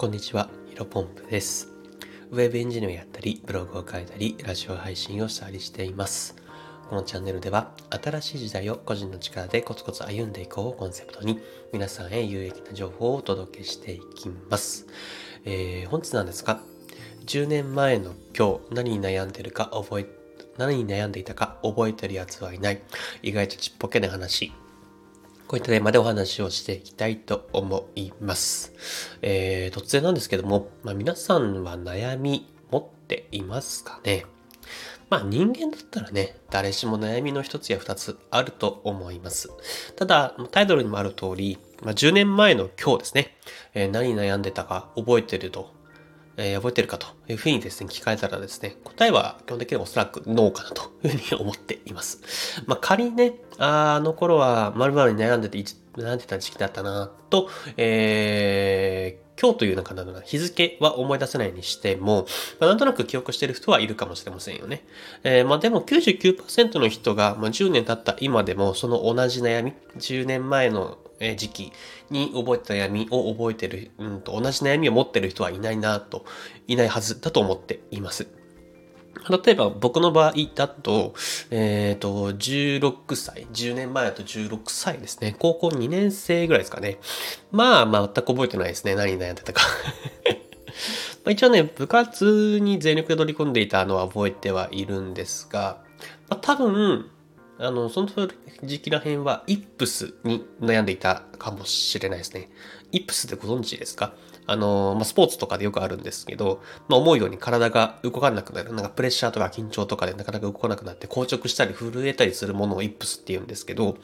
こんにちは、ヒロポンプです。ウェブエンジニアをやったり、ブログを書いたり、ラジオ配信をしたりしています。このチャンネルでは、新しい時代を個人の力でコツコツ歩んでいこうをコンセプトに、皆さんへ有益な情報をお届けしていきます。えー、本日なんですが、10年前の今日、何に悩んでるか覚え、何に悩んでいたか覚えてる奴はいない。意外とちっぽけな話。こういったテーマでお話をしていきたいと思います。えー、突然なんですけども、まあ、皆さんは悩み持っていますかね？まあ人間だったらね、誰しも悩みの一つや二つあると思います。ただ、タイトルにもある通り、まあ、10年前の今日ですね、えー、何悩んでたか覚えてるとえー、覚えてるかというふうにですね、聞かれたらですね、答えは基本的にはおそらくノーかなというふうに思っています。まあ、仮にね、あの頃は〇〇に悩んでて、悩んでた時期だったなと、えー、今日というなんかなんだ、日付は思い出せないにしても、まあ、なんとなく記憶してる人はいるかもしれませんよね。えー、まあでも99%の人が、まあ、10年経った今でもその同じ悩み、10年前の時期に覚えてた悩みを覚えてる、うんと、同じ悩みを持ってる人はいないなと、いないはずだと思っています。例えば僕の場合だと、えっ、ー、と、16歳、10年前だと16歳ですね。高校2年生ぐらいですかね。まあ、全く覚えてないですね。何に悩んでたか ま一応ね、部活に全力で取り込んでいたのは覚えてはいるんですが、まあ、多分、あの、その時期ら辺は、イップスに悩んでいたかもしれないですね。イップスってご存知ですか？あの、まあ、スポーツとかでよくあるんですけど、まあ、思うように体が動かなくなる。なんかプレッシャーとか緊張とかでなかなか動かなくなって硬直したり震えたりするものをイップスって言うんですけど、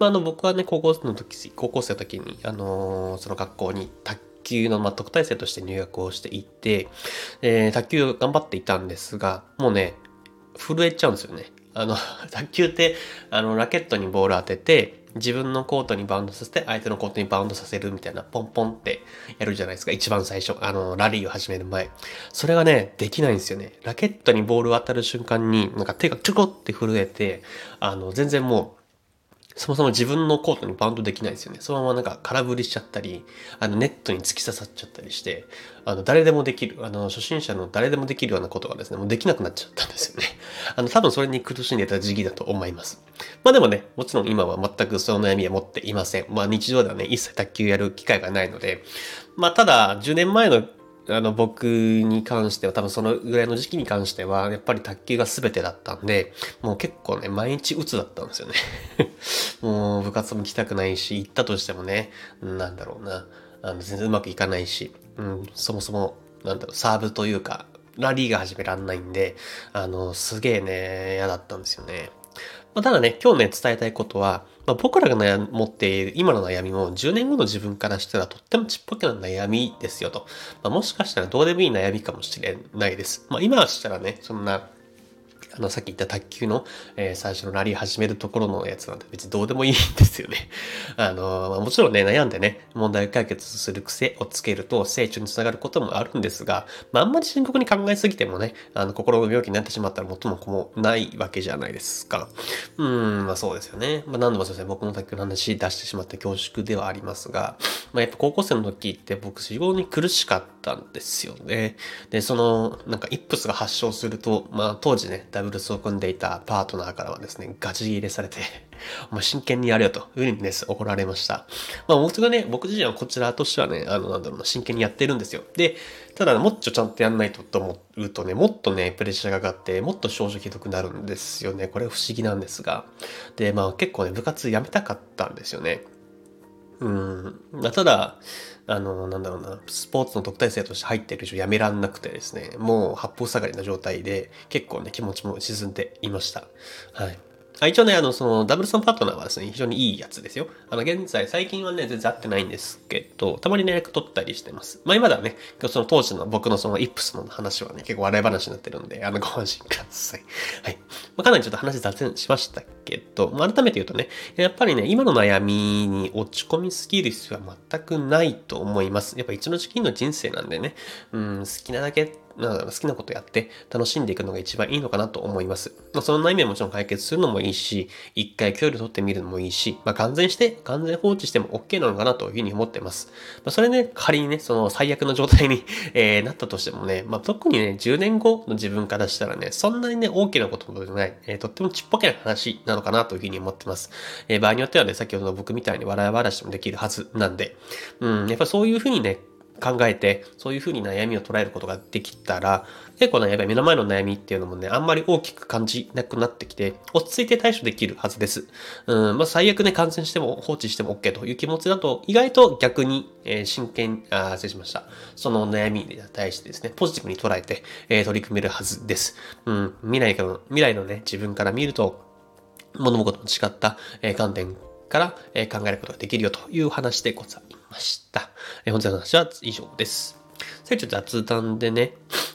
まあ、あの、僕はね、高校生の時、高校生の時に、あのその学校に卓球の、まあ、特待生として入学をしていて、えー、卓球頑張っていたんですが、もうね、震えちゃうんですよね。あの、卓球って、あの、ラケットにボール当てて、自分のコートにバウンドさせて、相手のコートにバウンドさせるみたいな、ポンポンってやるじゃないですか。一番最初。あの、ラリーを始める前。それがね、できないんですよね。ラケットにボールを当たる瞬間に、なんか手がちょこって震えて、あの、全然もう、そもそも自分のコートにバウンドできないですよね。そのままなんか空振りしちゃったり、あのネットに突き刺さっちゃったりして、あの誰でもできる、あの初心者の誰でもできるようなことがですね、もうできなくなっちゃったんですよね。あの多分それに苦しんでた時期だと思います。まあでもね、もちろん今は全くその悩みは持っていません。まあ日常ではね、一切卓球やる機会がないので、まあただ10年前のあの、僕に関しては、多分そのぐらいの時期に関しては、やっぱり卓球が全てだったんで、もう結構ね、毎日鬱だったんですよね。もう部活も行きたくないし、行ったとしてもね、なんだろうな、あの全然うまくいかないし、うん、そもそも、なんだろう、サーブというか、ラリーが始めらんないんで、あの、すげえね、嫌だったんですよね。まあ、ただね、今日ね、伝えたいことは、まあ、僕らが悩持っている今の悩みも10年後の自分からしたらとってもちっぽけな悩みですよと。まあ、もしかしたらどうでもいい悩みかもしれないです。まあ、今したらね、そんなあの、さっき言った卓球の、えー、最初のラリー始めるところのやつなんて別にどうでもいいんですよね。あの、まあ、もちろんね、悩んでね、問題解決する癖をつけると成長につながることもあるんですが、まあ、あんまり深刻に考えすぎてもね、あの、心の病気になってしまったら元も子もないわけじゃないですか。うん、まあそうですよね。まあ何度も先生、僕の卓球の話出してしまって恐縮ではありますが、まあやっぱ高校生の時って僕非常に苦しかったたんですよね。で、その、なんかイップスが発症すると、まあ当時ね、ダブルスを組んでいたパートナーからはですね、ガチ切れされて もう真剣にやれよというふうにね、怒られました。まあ僕がね、僕自身はこちらとしてはね、あの、なんだろうな、真剣にやってるんですよ。で、ただ、ねもっとちゃんとやんないとと思うとね、もっとね、プレッシャーがかかって、もっと症状ひどくなるんですよね。これ不思議なんですが。で、まあ結構ね、部活やめたかったんですよね。うん。ただ、あの、なんだろうな、スポーツの特待生として入ってる以上やめらんなくてですね、もう八方下がりな状態で、結構ね、気持ちも沈んでいました。はい。あ一応ね、あの、その、ダブルソンパートナーはですね、非常にいいやつですよ。あの、現在、最近はね、全然会ってないんですけど、たまに連絡取ったりしてます。まあ今だね、その当時の僕のそのイップスの話はね、結構笑い話になってるんで、あの、ご安心ください。はい。まあ、かなりちょっと話脱線しましたけど、まあ、改めて言うとね、やっぱりね、今の悩みに落ち込みすぎる必要は全くないと思います。やっぱ一の時期の人生なんでね、うん、好きなだけなん好きなことやって楽しんでいくのが一番いいのかなと思います。まあ、その悩みはもちろん解決するのもいいし、一回距離を取ってみるのもいいし、まあ、完全して、完全放置しても OK なのかなというふうに思ってます。まあ、それね、仮にね、その最悪の状態にえー、なったとしてもね、まあ、特にね、10年後の自分からしたらね、そんなにね、大きなことでもない、えー、とってもちっぽけな話なのかなというふうに思ってます。えー、場合によってはね、先ほどの僕みたいに笑い話もできるはずなんで、うん、やっぱそういうふうにね、考えて、そういうふうに悩みを捉えることができたら、結構ね、やっぱり目の前の悩みっていうのもね、あんまり大きく感じなくなってきて、落ち着いて対処できるはずです。うん、まあ最悪ね、感染しても放置しても OK という気持ちだと、意外と逆に、えー、真剣、あ、失礼しました。その悩みに対してですね、ポジティブに捉えて、えー、取り組めるはずです。うん、未来の、未来のね、自分から見ると、物事も違った、え、観点から、え、考えることができるよという話でございました。え、本日の話は以上です。最初雑談でね、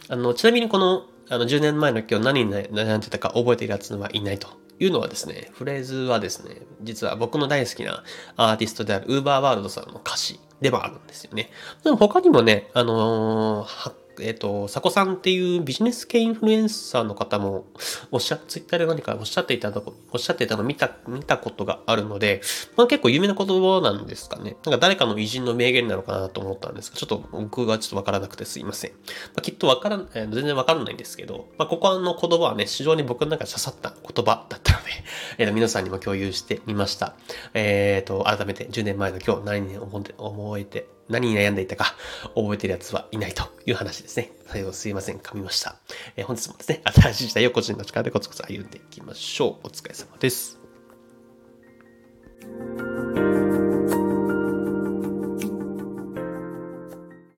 あの、ちなみにこの、あの、10年前の今日何に悩んでたか覚えているやつはいないというのはですね、フレーズはですね、実は僕の大好きなアーティストである Uber World さんの歌詞でもあるんですよね。でも他にもね、あのー、えっ、ー、と、サコさんっていうビジネス系インフルエンサーの方も、おっしゃ、ツイッターで何かおっしゃっていたの、おっしゃっていたの見た、見たことがあるので、まあ結構有名な言葉なんですかね。なんか誰かの偉人の名言なのかなと思ったんですが、ちょっと僕はちょっとわからなくてすいません。まあ、きっとわからん、えー、全然わからないんですけど、まあここの言葉はね、非常に僕の中で刺さった言葉だったので、えっー、皆さんにも共有してみました。えっ、ー、と、改めて10年前の今日何に思えて、何に悩んでいたか覚えてるやつはいないという話ですね。最後すいません、噛みました。えー、本日もですね、新しい時代を個人の力でコツコツ歩んでいきましょう。お疲れ様です。